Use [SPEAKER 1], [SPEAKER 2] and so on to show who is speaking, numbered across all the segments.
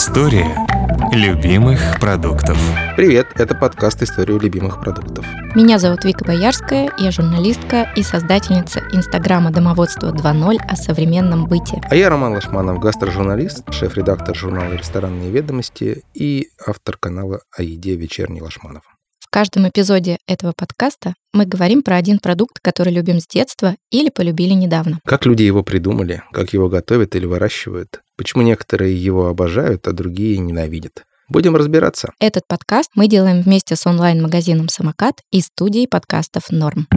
[SPEAKER 1] История любимых продуктов.
[SPEAKER 2] Привет, это подкаст «История любимых продуктов».
[SPEAKER 3] Меня зовут Вика Боярская, я журналистка и создательница Инстаграма «Домоводство 2.0» о современном быте.
[SPEAKER 2] А я Роман Лашманов, гастрожурналист, шеф-редактор журнала «Ресторанные ведомости» и автор канала о еде «Вечерний Лашманов».
[SPEAKER 3] В каждом эпизоде этого подкаста мы говорим про один продукт, который любим с детства или полюбили недавно.
[SPEAKER 2] Как люди его придумали, как его готовят или выращивают, почему некоторые его обожают, а другие ненавидят. Будем разбираться.
[SPEAKER 3] Этот подкаст мы делаем вместе с онлайн-магазином «Самокат» и студией подкастов «Норм».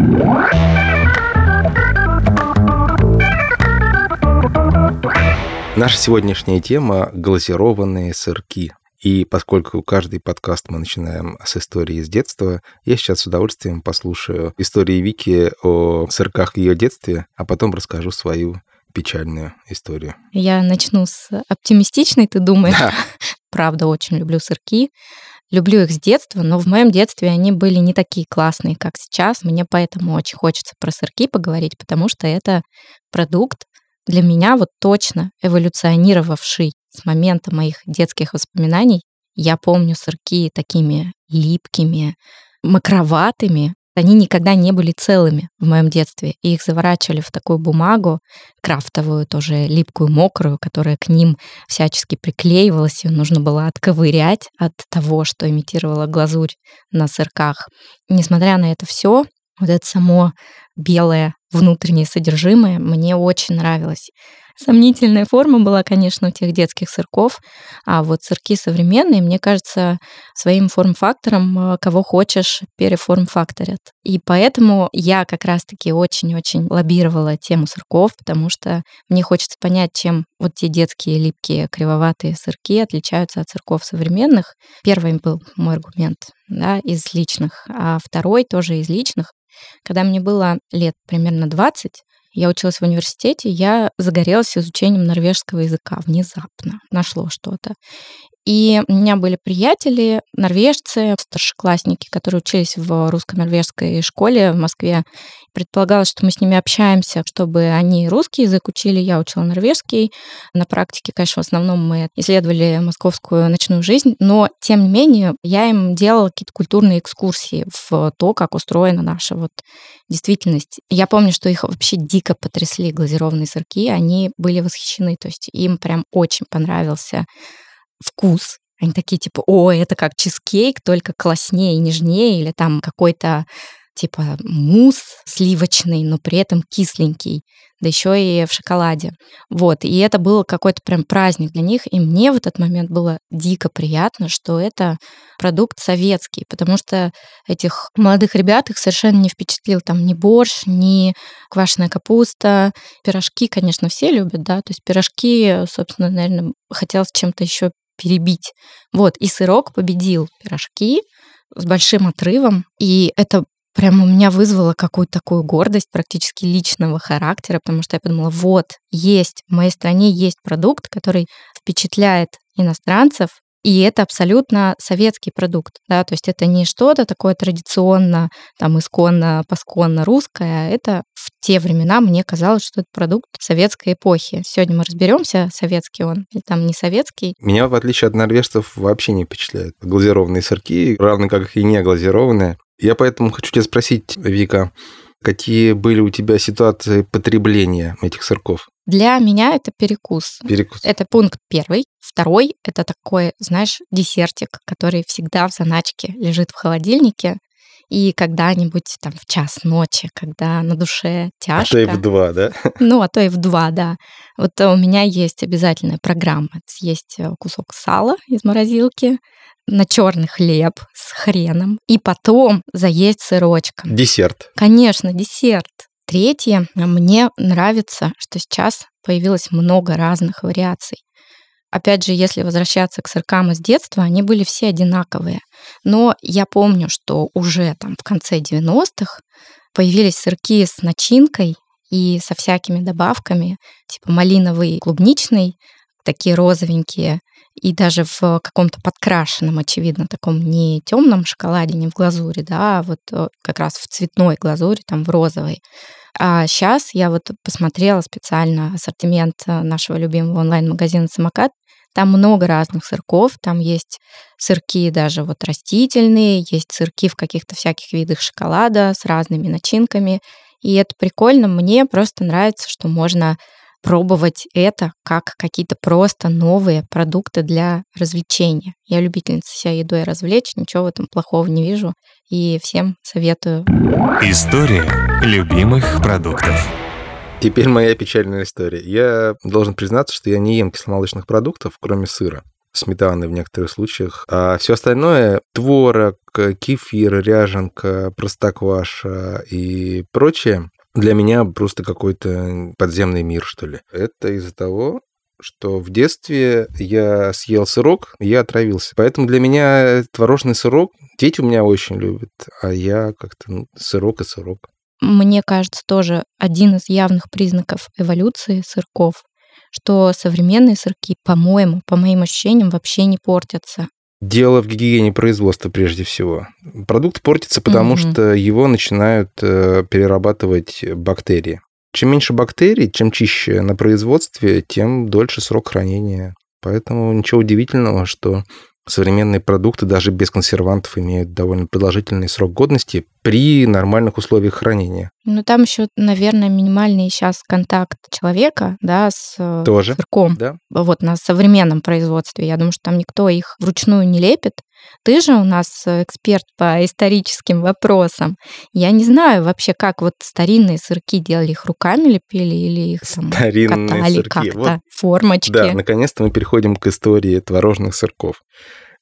[SPEAKER 2] Наша сегодняшняя тема – глазированные сырки. И поскольку каждый подкаст мы начинаем с истории из детства, я сейчас с удовольствием послушаю истории Вики о сырках ее детстве, а потом расскажу свою печальную историю.
[SPEAKER 3] Я начну с оптимистичной, ты думаешь?
[SPEAKER 2] Да.
[SPEAKER 3] Правда, очень люблю сырки. Люблю их с детства, но в моем детстве они были не такие классные, как сейчас. Мне поэтому очень хочется про сырки поговорить, потому что это продукт для меня вот точно эволюционировавший с момента моих детских воспоминаний. Я помню сырки такими липкими, макроватыми. Они никогда не были целыми в моем детстве. И их заворачивали в такую бумагу, крафтовую, тоже липкую, мокрую, которая к ним всячески приклеивалась. Ее нужно было отковырять от того, что имитировала глазурь на сырках. Несмотря на это все, вот это само белое внутреннее содержимое мне очень нравилось. Сомнительная форма была, конечно, у тех детских сырков, а вот сырки современные, мне кажется, своим форм-фактором э, кого хочешь переформ-факторят. И поэтому я как раз-таки очень-очень лоббировала тему сырков, потому что мне хочется понять, чем вот те детские липкие кривоватые сырки отличаются от сырков современных. Первый был мой аргумент да, из личных, а второй тоже из личных. Когда мне было лет примерно 20, я училась в университете, я загорелась изучением норвежского языка внезапно. Нашло что-то. И у меня были приятели, норвежцы, старшеклассники, которые учились в русско-норвежской школе в Москве. Предполагалось, что мы с ними общаемся, чтобы они русский язык учили, я учила норвежский. На практике, конечно, в основном мы исследовали московскую ночную жизнь, но, тем не менее, я им делала какие-то культурные экскурсии в то, как устроена наша вот действительность. Я помню, что их вообще дико потрясли глазированные сырки, они были восхищены, то есть им прям очень понравился вкус. Они такие типа, о, это как чизкейк, только класснее и нежнее, или там какой-то типа мусс сливочный, но при этом кисленький, да еще и в шоколаде. Вот, и это был какой-то прям праздник для них, и мне в этот момент было дико приятно, что это продукт советский, потому что этих молодых ребят их совершенно не впечатлил там ни борщ, ни квашеная капуста. Пирожки, конечно, все любят, да, то есть пирожки, собственно, наверное, хотелось чем-то еще перебить. Вот, и сырок победил пирожки с большим отрывом, и это прям у меня вызвало какую-то такую гордость практически личного характера, потому что я подумала, вот, есть, в моей стране есть продукт, который впечатляет иностранцев, и это абсолютно советский продукт, да, то есть это не что-то такое традиционно, там, исконно, посконно русское, это в те времена мне казалось, что это продукт советской эпохи. Сегодня мы разберемся, советский он или там не советский.
[SPEAKER 2] Меня, в отличие от норвежцев, вообще не впечатляют глазированные сырки, равно как и не глазированные. Я поэтому хочу тебя спросить, Вика, какие были у тебя ситуации потребления этих сырков?
[SPEAKER 3] Для меня это перекус.
[SPEAKER 2] Перекус.
[SPEAKER 3] Это пункт первый. Второй — это такой, знаешь, десертик, который всегда в заначке лежит в холодильнике. И когда-нибудь там в час ночи, когда на душе тяжко.
[SPEAKER 2] А то и в два, да?
[SPEAKER 3] Ну, а то и в два, да. Вот у меня есть обязательная программа. Есть э, кусок сала из морозилки, на черный хлеб с хреном и потом заесть сырочком.
[SPEAKER 2] Десерт.
[SPEAKER 3] Конечно, десерт. Третье, мне нравится, что сейчас появилось много разных вариаций. Опять же, если возвращаться к сыркам из детства, они были все одинаковые. Но я помню, что уже там в конце 90-х появились сырки с начинкой и со всякими добавками, типа малиновый, клубничный, такие розовенькие, и даже в каком-то подкрашенном, очевидно, таком не темном шоколаде, не в глазури, да, а вот э, как раз в цветной глазури, там в розовой. А сейчас я вот посмотрела специально ассортимент э, нашего любимого онлайн-магазина «Самокат». Там много разных сырков, там есть сырки даже вот растительные, есть сырки в каких-то всяких видах шоколада с разными начинками. И это прикольно. Мне просто нравится, что можно пробовать это как какие-то просто новые продукты для развлечения. Я любительница себя едой развлечь, ничего в этом плохого не вижу. И всем советую.
[SPEAKER 1] История любимых продуктов.
[SPEAKER 2] Теперь моя печальная история. Я должен признаться, что я не ем кисломолочных продуктов, кроме сыра сметаны в некоторых случаях. А все остальное — творог, кефир, ряженка, простокваша и прочее — для меня просто какой-то подземный мир, что ли. Это из-за того, что в детстве я съел сырок, я отравился. Поэтому для меня творожный сырок дети у меня очень любят, а я как-то ну, сырок и сырок.
[SPEAKER 3] Мне кажется, тоже один из явных признаков эволюции сырков, что современные сырки, по-моему, по моим ощущениям, вообще не портятся.
[SPEAKER 2] Дело в гигиене производства прежде всего. Продукт портится, потому
[SPEAKER 3] Мгм.
[SPEAKER 2] что его начинают э, перерабатывать бактерии. Чем меньше бактерий, чем чище на производстве, тем дольше срок хранения. Поэтому ничего удивительного, что современные продукты даже без консервантов имеют довольно продолжительный срок годности при нормальных условиях хранения.
[SPEAKER 3] Но там еще, наверное, минимальный сейчас контакт человека, да, с э,
[SPEAKER 2] Тоже.
[SPEAKER 3] сырком.
[SPEAKER 2] Да?
[SPEAKER 3] Вот на современном производстве. Я думаю, что там никто их вручную не лепит. Ты же у нас э, эксперт по историческим вопросам. Я не знаю вообще, как вот старинные сырки делали, их руками лепили или их там
[SPEAKER 2] Старинные
[SPEAKER 3] катали
[SPEAKER 2] сырки.
[SPEAKER 3] как-то,
[SPEAKER 2] Вот
[SPEAKER 3] формочки.
[SPEAKER 2] Да, наконец-то мы переходим к истории творожных сырков.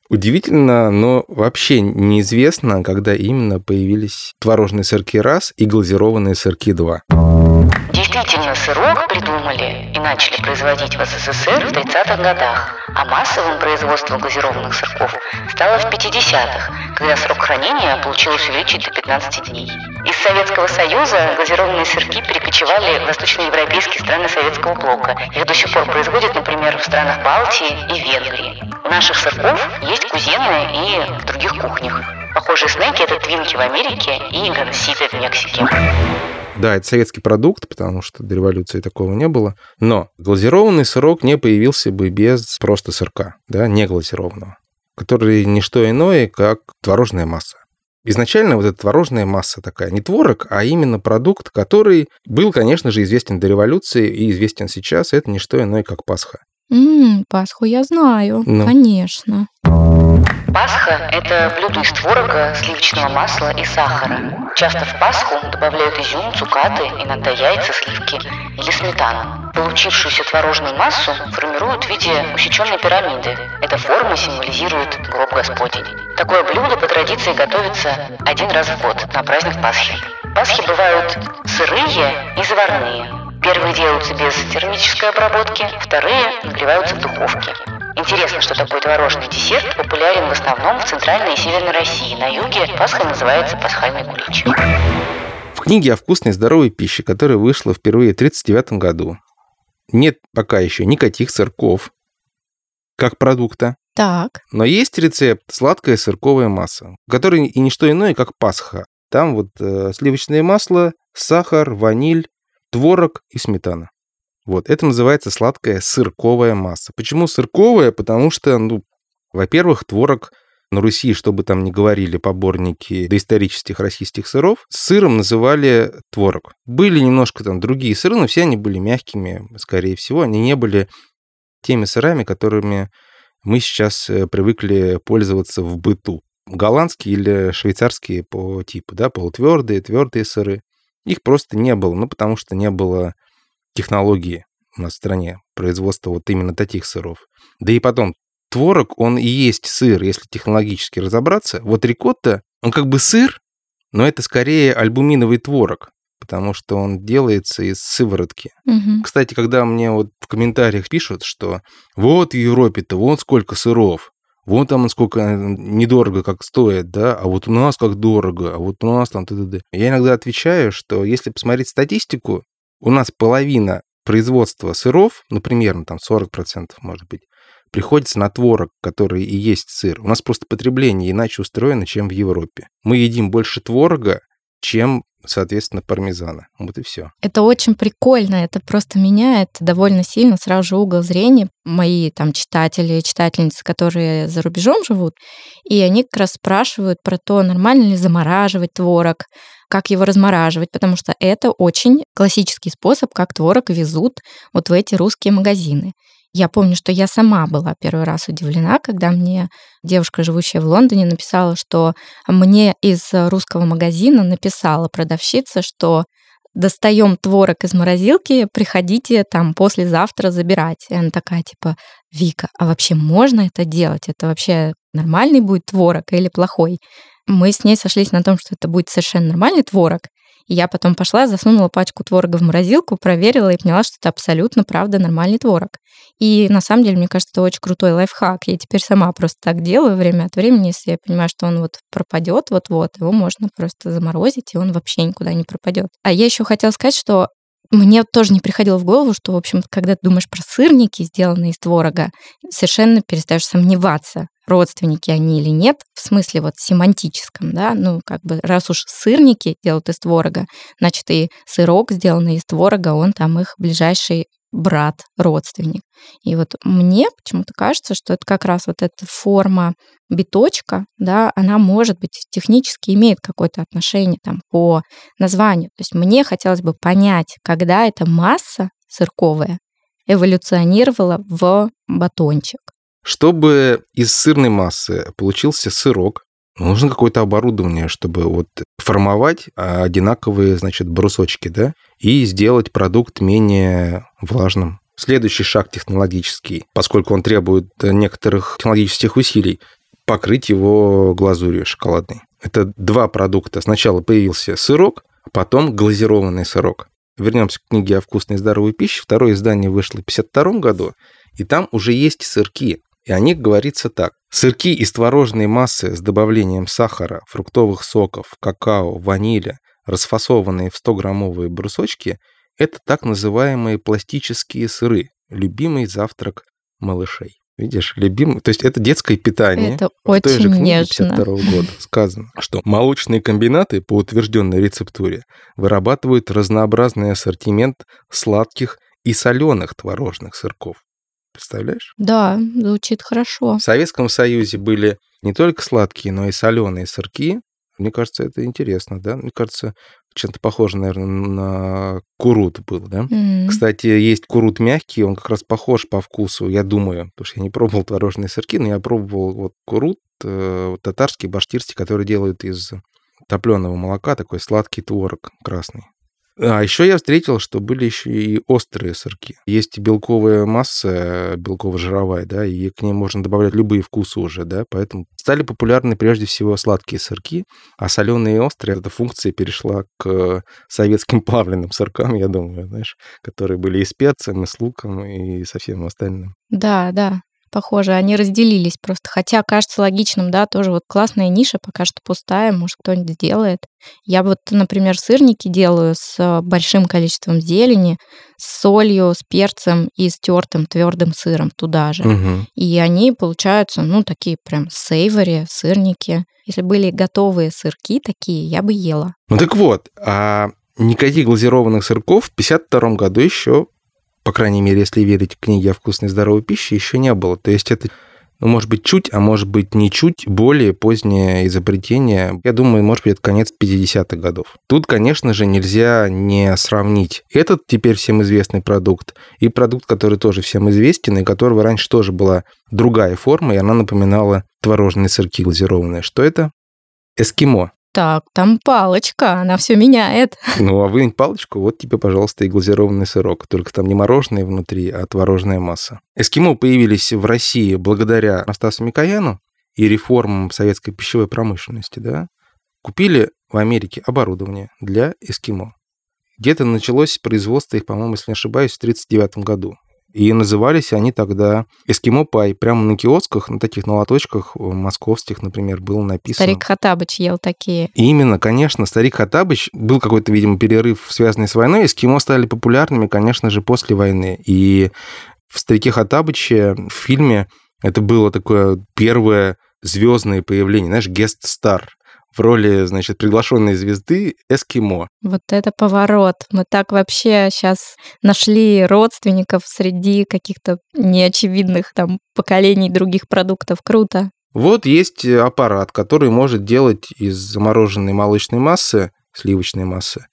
[SPEAKER 2] Удивительно, но вообще неизвестно, когда именно появились творожные сырки раз и глазированные сырки два.
[SPEAKER 4] Действительно, сырок придумали и начали производить в СССР в 30-х годах, а массовым производством глазированных сырков стало в 50-х, когда срок хранения получилось увеличить до 15 дней. Из Советского Союза глазированные сырки перекочевали в восточноевропейские страны Советского блока. Их до сих пор производят, например, в странах Балтии и Венгрии. У наших сырков есть кузены и в других кухнях. Похожие снеки – это твинки в Америке и ганситы в Мексике.
[SPEAKER 2] Да, это советский продукт, потому что до революции такого не было. Но глазированный сырок не появился бы без просто сырка, да, не глазированного, который не что иное, как творожная масса. Изначально вот эта творожная масса такая, не творог, а именно продукт, который был, конечно же, известен до революции и известен сейчас. Это не что иное, как Пасха.
[SPEAKER 3] М, Пасху я знаю,
[SPEAKER 2] Ну.
[SPEAKER 3] конечно.
[SPEAKER 4] Пасха – это блюдо из творога, сливочного масла и сахара. Часто в Пасху добавляют изюм, цукаты, иногда яйца, сливки или сметану. Получившуюся творожную массу формируют в виде усеченной пирамиды. Эта форма символизирует гроб Господень. Такое блюдо по традиции готовится один раз в год на праздник Пасхи. Пасхи бывают сырые и заварные. Первые делаются без термической обработки, вторые нагреваются в духовке. Интересно, что такой творожный десерт популярен в основном в Центральной и Северной России. На юге Пасха называется пасхальный кулич.
[SPEAKER 2] В книге о вкусной и здоровой пище, которая вышла впервые в 1939 году, нет пока еще никаких сырков как продукта,
[SPEAKER 3] Так,
[SPEAKER 2] но есть рецепт сладкая сырковая масса, который и не что иное, как пасха. Там вот э, сливочное масло, сахар, ваниль, творог и сметана. Вот, это называется сладкая сырковая масса. Почему сырковая? Потому что, ну, во-первых, творог на Руси, чтобы там не говорили поборники доисторических российских сыров, сыром называли творог. Были немножко там другие сыры, но все они были мягкими, скорее всего. Они не были теми сырами, которыми мы сейчас э, привыкли пользоваться в быту. Голландские или швейцарские по типу, да, полутвердые, твердые сыры. Их просто не было, ну, потому что не было технологии у нас в стране производства вот именно таких сыров. Да и потом, творог, он и есть сыр, если технологически разобраться. Вот рикотта, он как бы сыр, но это скорее альбуминовый творог, потому что он делается из сыворотки.
[SPEAKER 3] мгм.
[SPEAKER 2] Кстати, когда мне вот в комментариях пишут, что вот в Европе-то вот сколько сыров, вон там сколько э, недорого как стоит, да, а вот у нас как дорого, а вот у нас там т.д. Я иногда отвечаю, что если посмотреть статистику, у нас половина производства сыров, ну, примерно там 40% может быть, приходится на творог, который и есть сыр. У нас просто потребление иначе устроено, чем в Европе. Мы едим больше творога, чем соответственно, пармезана. Вот и все.
[SPEAKER 3] Это очень прикольно, это просто меняет довольно сильно сразу же угол зрения. Мои там читатели читательницы, которые за рубежом живут, и они как раз спрашивают про то, нормально ли замораживать творог, как его размораживать, потому что это очень классический способ, как творог везут вот в эти русские магазины. Я помню, что я сама была первый раз удивлена, когда мне девушка, живущая в Лондоне, написала, что мне из русского магазина написала продавщица, что достаем творог из морозилки, приходите там послезавтра забирать. И она такая, типа, Вика, а вообще можно это делать? Это вообще нормальный будет творог или плохой? Мы с ней сошлись на том, что это будет совершенно нормальный творог, и я потом пошла, засунула пачку творога в морозилку, проверила и поняла, что это абсолютно, правда, нормальный творог. И на самом деле, мне кажется, это очень крутой лайфхак. Я теперь сама просто так делаю время от времени, если я понимаю, что он вот пропадет вот-вот, его можно просто заморозить, и он вообще никуда не пропадет. А я еще хотела сказать, что мне тоже не приходило в голову, что, в общем, когда ты думаешь про сырники, сделанные из творога, совершенно перестаешь сомневаться, родственники они или нет, в смысле вот семантическом, да, ну, как бы, раз уж сырники делают из творога, значит, и сырок, сделанный из творога, он там их ближайший брат, родственник. И вот мне почему-то кажется, что это как раз вот эта форма биточка, да, она может быть технически имеет какое-то отношение там по названию. То есть мне хотелось бы понять, когда эта масса сырковая эволюционировала в батончик.
[SPEAKER 2] Чтобы из сырной массы получился сырок, нужно какое-то оборудование, чтобы вот формовать одинаковые, значит, брусочки, да, и сделать продукт менее влажным. Следующий шаг технологический, поскольку он требует некоторых технологических усилий, покрыть его глазурью шоколадной. Это два продукта. Сначала появился сырок, а потом глазированный сырок. Вернемся к книге о вкусной и здоровой пище. Второе издание вышло в 1952 году, и там уже есть сырки. И о них говорится так. Сырки из творожной массы с добавлением сахара, фруктовых соков, какао, ванили, расфасованные в 100-граммовые брусочки, это так называемые пластические сыры, любимый завтрак малышей. Видишь, любимый, то есть это детское питание.
[SPEAKER 3] Это
[SPEAKER 2] в
[SPEAKER 3] очень
[SPEAKER 2] той же книге
[SPEAKER 3] нежно.
[SPEAKER 2] 52 года сказано, что молочные комбинаты по утвержденной рецептуре вырабатывают разнообразный ассортимент сладких и соленых творожных сырков. Представляешь?
[SPEAKER 3] Да, звучит хорошо.
[SPEAKER 2] В Советском Союзе были не только сладкие, но и соленые сырки. Мне кажется, это интересно, да? Мне кажется, чем-то похоже, наверное, на курут был, да?
[SPEAKER 3] М.
[SPEAKER 2] Кстати, есть курут мягкий, он как раз похож по вкусу, я думаю, потому что я не пробовал творожные сырки, но я пробовал вот курут э, татарский, баштирский, который делают из топленого молока, такой сладкий творог красный. А еще я встретил, что были еще и острые сырки. Есть и белковая масса, белково-жировая, да, и к ней можно добавлять любые вкусы уже, да, поэтому стали популярны прежде всего сладкие сырки, а соленые и острые, эта функция перешла к советским плавленным сыркам, я думаю, знаешь, которые были и специями, с луком, и со всем остальным.
[SPEAKER 3] Да, да, похоже, они разделились просто. Хотя кажется логичным, да, тоже вот классная ниша, пока что пустая, может, кто-нибудь сделает. Я вот, например, сырники делаю с э, большим количеством зелени, с солью, с перцем и с тертым твердым сыром туда же.
[SPEAKER 2] Мгм.
[SPEAKER 3] И они получаются, ну, такие прям сейвори, сырники. Если были готовые сырки такие, я бы ела.
[SPEAKER 2] Ну так вот, а никаких глазированных сырков в 52 году еще, по крайней мере, если верить книге о вкусной здоровой пище, еще не было. То есть это, ну, может быть, чуть, а может быть, не чуть более позднее изобретение. Я думаю, может быть, это конец 50-х годов. Тут, конечно же, нельзя не сравнить этот теперь всем известный продукт и продукт, который тоже всем известен, и которого раньше тоже была другая форма, и она напоминала творожные сырки глазированные. Что это? Эскимо.
[SPEAKER 3] Так, там палочка, она все меняет.
[SPEAKER 2] Ну, а вынь палочку, вот тебе, пожалуйста, и глазированный сырок. Только там не мороженое внутри, а творожная масса. Эскимо появились в России благодаря Настасу Микояну и реформам советской пищевой промышленности, да. Купили в Америке оборудование для эскимо. Где-то началось производство их, по-моему, если не ошибаюсь, в 1939 году. И назывались они тогда эскимо пай. Прямо на киосках, на таких на лоточках э, московских, например, было написано.
[SPEAKER 3] Старик Хатабыч ел такие.
[SPEAKER 2] Именно, конечно, старик Хаттабыч, был какой-то, видимо, перерыв, связанный с войной, эскимо стали популярными, конечно же, после войны. И в «Старике Хаттабыче» в фильме это было такое первое звездное появление, знаешь, гест-стар. В роли, значит, приглашенной звезды Эскимо.
[SPEAKER 3] Вот это поворот. Мы так вообще сейчас нашли родственников среди каких-то неочевидных там поколений других продуктов. Круто.
[SPEAKER 2] Вот есть аппарат, который может делать из замороженной молочной массы, сливочной массы,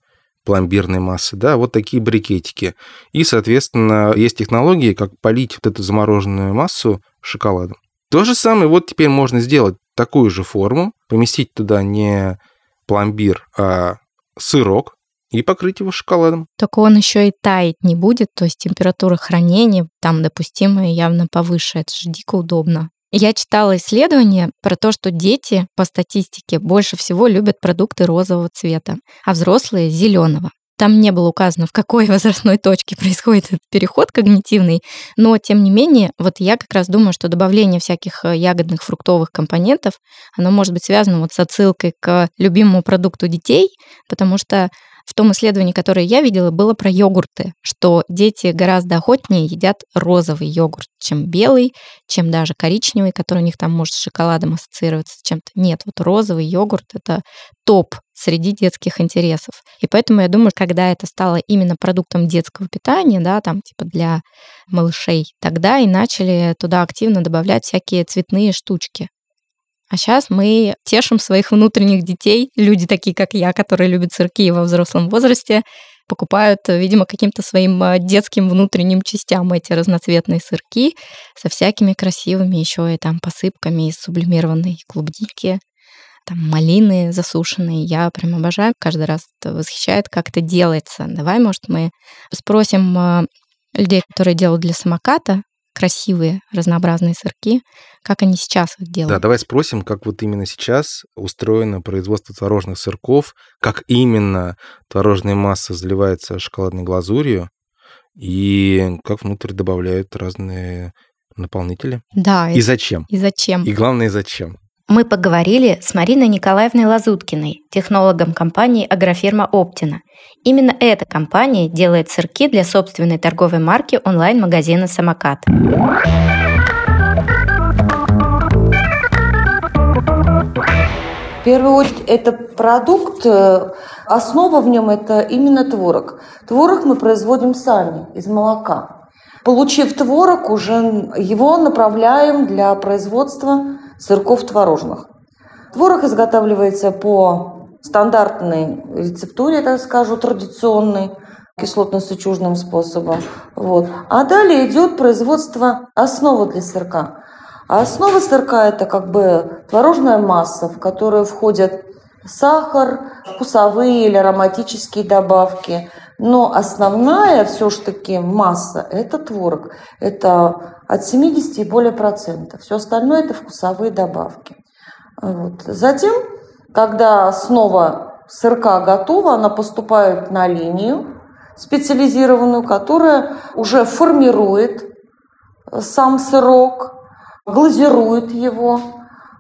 [SPEAKER 2] пломбирной массы, да, вот такие брикетики. И, соответственно, есть технологии, как полить вот эту замороженную массу шоколадом. То же самое вот теперь можно сделать такую же форму, поместить туда не пломбир, а сырок и покрыть его шоколадом.
[SPEAKER 3] Только он еще и таять не будет, то есть температура хранения там допустимая явно повыше. Это же дико удобно. Я читала исследование про то, что дети по статистике больше всего любят продукты розового цвета, а взрослые зеленого. Там не было указано, в какой возрастной точке происходит этот переход когнитивный, но тем не менее, вот я как раз думаю, что добавление всяких э, ягодных, фруктовых компонентов, оно может быть связано вот с отсылкой к любимому продукту детей, потому что в том исследовании, которое я видела, было про йогурты, что дети гораздо охотнее едят розовый йогурт, чем белый, чем даже коричневый, который у них там может с шоколадом ассоциироваться с чем-то. Нет, вот розовый йогурт — это топ среди детских интересов. И поэтому я думаю, когда это стало именно продуктом детского питания, да, там типа для малышей, тогда и начали туда активно добавлять всякие цветные штучки. А сейчас мы тешим своих внутренних детей. Люди такие, как я, которые любят сырки во взрослом возрасте, покупают, видимо, каким-то своим а, детским внутренним частям эти разноцветные сырки со всякими красивыми еще и там посыпками из сублимированной клубники, там малины засушенные. Я прям обожаю, каждый раз это восхищает, как это делается. Давай, может, мы спросим а, людей, которые делают для самоката, красивые разнообразные сырки, как они сейчас их делают.
[SPEAKER 2] Да, давай спросим, как вот именно сейчас устроено производство творожных сырков, как именно творожная масса заливается шоколадной глазурью, и как внутрь добавляют разные наполнители.
[SPEAKER 3] Да.
[SPEAKER 2] И зачем?
[SPEAKER 3] И зачем?
[SPEAKER 2] И главное, зачем?
[SPEAKER 5] Мы поговорили с Мариной Николаевной Лазуткиной, технологом компании агрофирма «Оптина». Именно эта компания делает сырки для собственной торговой марки онлайн-магазина «Самокат».
[SPEAKER 6] В первую очередь, это продукт, э, основа в нем это именно творог. Творог мы производим сами из молока. Получив творог, уже его направляем для производства сырков творожных. Творог изготавливается по стандартной рецептуре, так скажу, традиционной, кислотно-сычужным способом. Вот. А далее идет производство основы для сырка. А основа сырка – это как бы творожная масса, в которую входят сахар, вкусовые или ароматические добавки. Но основная все-таки масса – это творог. Это от 70 и более процентов. Все остальное – это вкусовые добавки. Вот. Затем, когда основа сырка готова, она поступает на линию специализированную, которая уже формирует сам сырок, глазирует его,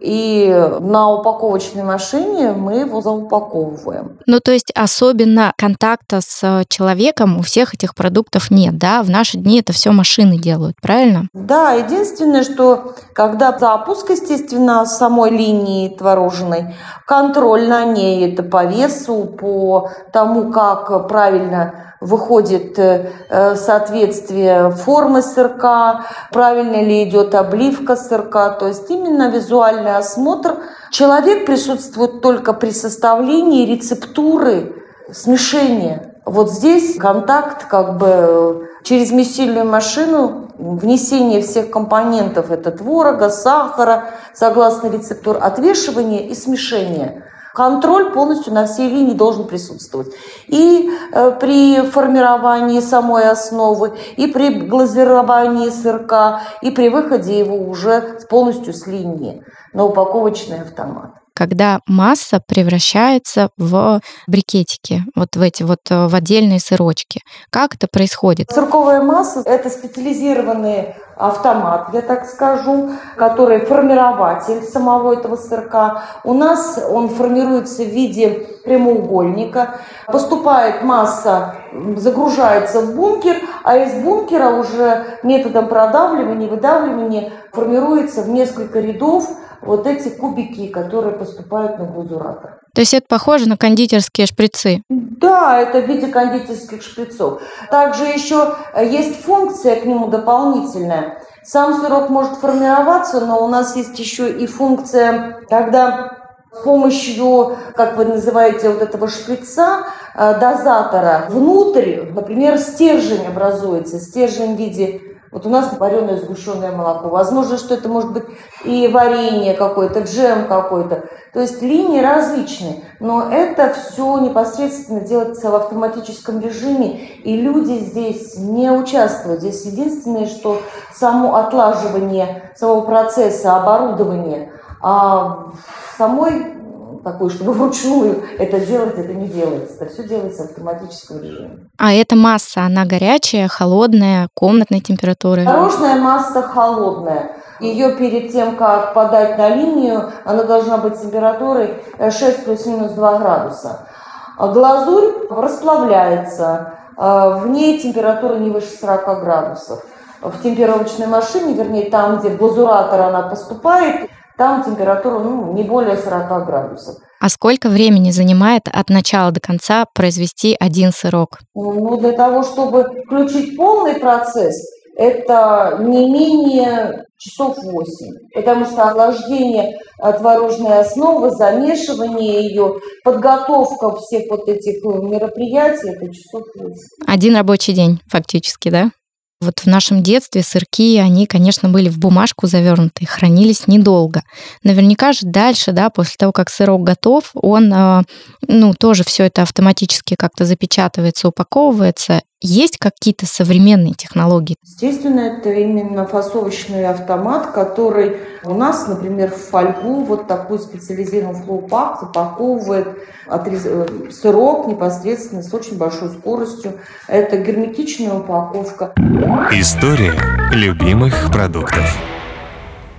[SPEAKER 6] и на упаковочной машине мы его заупаковываем.
[SPEAKER 3] Ну, то есть особенно контакта с э, человеком у всех этих продуктов нет, да? В наши дни это все машины делают, правильно?
[SPEAKER 6] Да, единственное, что когда запуск, естественно, самой линии творожной, контроль на ней, это по весу, по тому, как правильно выходит э, э, соответствие формы сырка, правильно ли идет обливка сырка, то есть именно визуальный осмотр. Человек присутствует только при составлении рецептуры смешения. Вот здесь контакт как бы через месильную машину, внесение всех компонентов, это творога, сахара, согласно рецептуре, отвешивание и смешение – контроль полностью на всей линии должен присутствовать. И э, при формировании самой основы, и при глазировании сырка, и при выходе его уже полностью с линии на упаковочный автомат
[SPEAKER 3] когда масса превращается в брикетики, вот в эти вот э, в отдельные сырочки. Как это происходит?
[SPEAKER 6] Сырковая масса – это специализированный автомат, я так скажу, который формирователь самого этого сырка. У нас он формируется в виде прямоугольника. Поступает масса, загружается в бункер, а из бункера уже методом продавливания, выдавливания формируется в несколько рядов вот эти кубики, которые поступают на глазуратор.
[SPEAKER 3] То есть это похоже на кондитерские шприцы?
[SPEAKER 6] Да, это в виде кондитерских шприцов. Также еще есть функция к нему дополнительная. Сам сырок может формироваться, но у нас есть еще и функция, когда с помощью, как вы называете, вот этого шприца, э, дозатора, внутрь, например, стержень образуется, стержень в виде вот у нас вареное сгущенное молоко. Возможно, что это может быть и варенье какое-то, джем какой-то. То есть линии различные. Но это все непосредственно делается в автоматическом режиме. И люди здесь не участвуют. Здесь единственное, что само отлаживание самого процесса, оборудование, а самой такой, чтобы вручную это делать, это не делается. Это все делается в автоматическом режиме.
[SPEAKER 3] А эта масса, она горячая, холодная, комнатной температуры?
[SPEAKER 6] Творожная масса холодная. Ее перед тем, как подать на линию, она должна быть температурой 6 плюс-минус 2 градуса. А глазурь расплавляется, а в ней температура не выше 40 градусов. В темперовочной машине, вернее, там, где глазуратор она поступает, там температура ну, не более 40 градусов.
[SPEAKER 3] А сколько времени занимает от начала до конца произвести один сырок?
[SPEAKER 6] Ну, для того, чтобы включить полный процесс, это не менее часов 8, потому что охлаждение творожной основы, замешивание ее, подготовка всех вот этих э, мероприятий, это часов 8.
[SPEAKER 3] Один рабочий день фактически, да? Вот в нашем детстве сырки, они, конечно, были в бумажку завернуты, хранились недолго. Наверняка же дальше, да, после того, как сырок готов, он, а, ну, тоже все это автоматически как-то запечатывается, упаковывается. Есть какие-то современные технологии?
[SPEAKER 6] Естественно, это именно фасовочный автомат, который у нас, например, в фольгу, вот такой специализированный флоупак запаковывает отрез... Э, сырок непосредственно с очень большой скоростью. Это герметичная упаковка.
[SPEAKER 1] История любимых продуктов.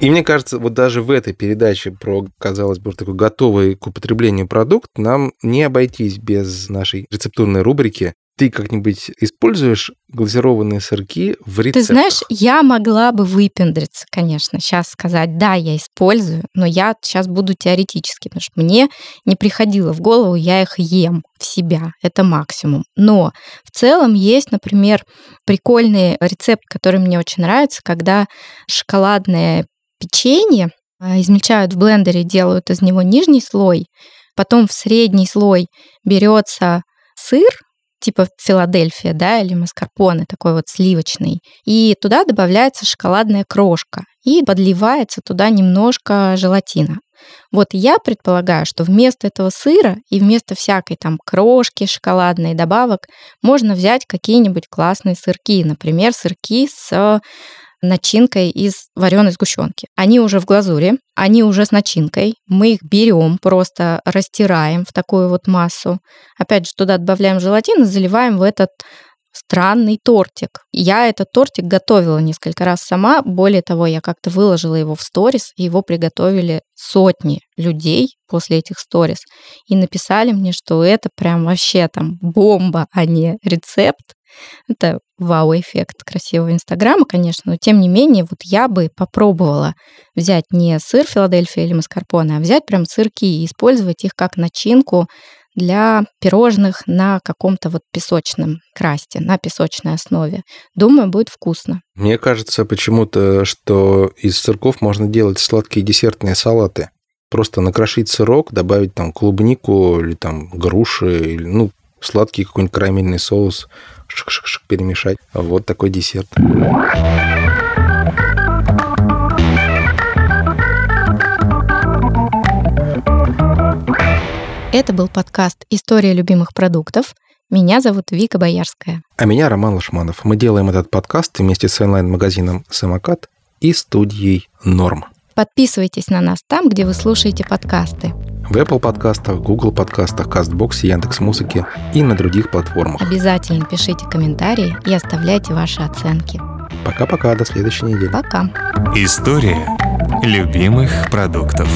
[SPEAKER 2] И мне кажется, вот даже в этой передаче про, казалось бы, такой готовый к употреблению продукт нам не обойтись без нашей рецептурной рубрики ты как-нибудь используешь глазированные сырки в рецептах?
[SPEAKER 3] Ты знаешь, я могла бы выпендриться, конечно, сейчас сказать, да, я использую, но я сейчас буду теоретически, потому что мне не приходило в голову, я их ем в себя, это максимум. Но в целом есть, например, прикольный рецепт, который мне очень нравится, когда шоколадное печенье а, измельчают в блендере, делают из него нижний слой, потом в средний слой берется сыр, типа Филадельфия, да, или маскарпоне, такой вот сливочный. И туда добавляется шоколадная крошка и подливается туда немножко желатина. Вот я предполагаю, что вместо этого сыра и вместо всякой там крошки шоколадной добавок можно взять какие-нибудь классные сырки, например, сырки с начинкой из вареной сгущенки. Они уже в глазури, они уже с начинкой. Мы их берем, просто растираем в такую вот массу. Опять же, туда добавляем желатин и заливаем в этот странный тортик. Я этот тортик готовила несколько раз сама. Более того, я как-то выложила его в сторис, его приготовили сотни людей после этих сторис. И написали мне, что это прям вообще там бомба, а не рецепт. Это вау-эффект красивого Инстаграма, конечно, но тем не менее, вот я бы попробовала взять не сыр Филадельфия или маскарпоне, а взять прям сырки и использовать их как начинку для пирожных на каком-то вот песочном красте, на песочной основе. Думаю, будет вкусно.
[SPEAKER 2] Мне кажется почему-то, что из сырков можно делать сладкие десертные салаты. Просто накрошить сырок, добавить там клубнику или там груши, или, ну, сладкий какой-нибудь карамельный соус, шик-шик-шик перемешать. Вот такой десерт.
[SPEAKER 3] Это был подкаст «История любимых продуктов». Меня зовут Вика Боярская.
[SPEAKER 2] А меня Роман Лашманов. Мы делаем этот подкаст вместе с онлайн-магазином «Самокат» и студией «Норм».
[SPEAKER 3] Подписывайтесь на нас там, где вы слушаете подкасты.
[SPEAKER 2] В Apple подкастах, Google подкастах, CastBox, Яндекс.Музыке и на других платформах.
[SPEAKER 3] Обязательно пишите комментарии и оставляйте ваши оценки.
[SPEAKER 2] Пока-пока, до следующей недели.
[SPEAKER 3] Пока.
[SPEAKER 1] История любимых продуктов.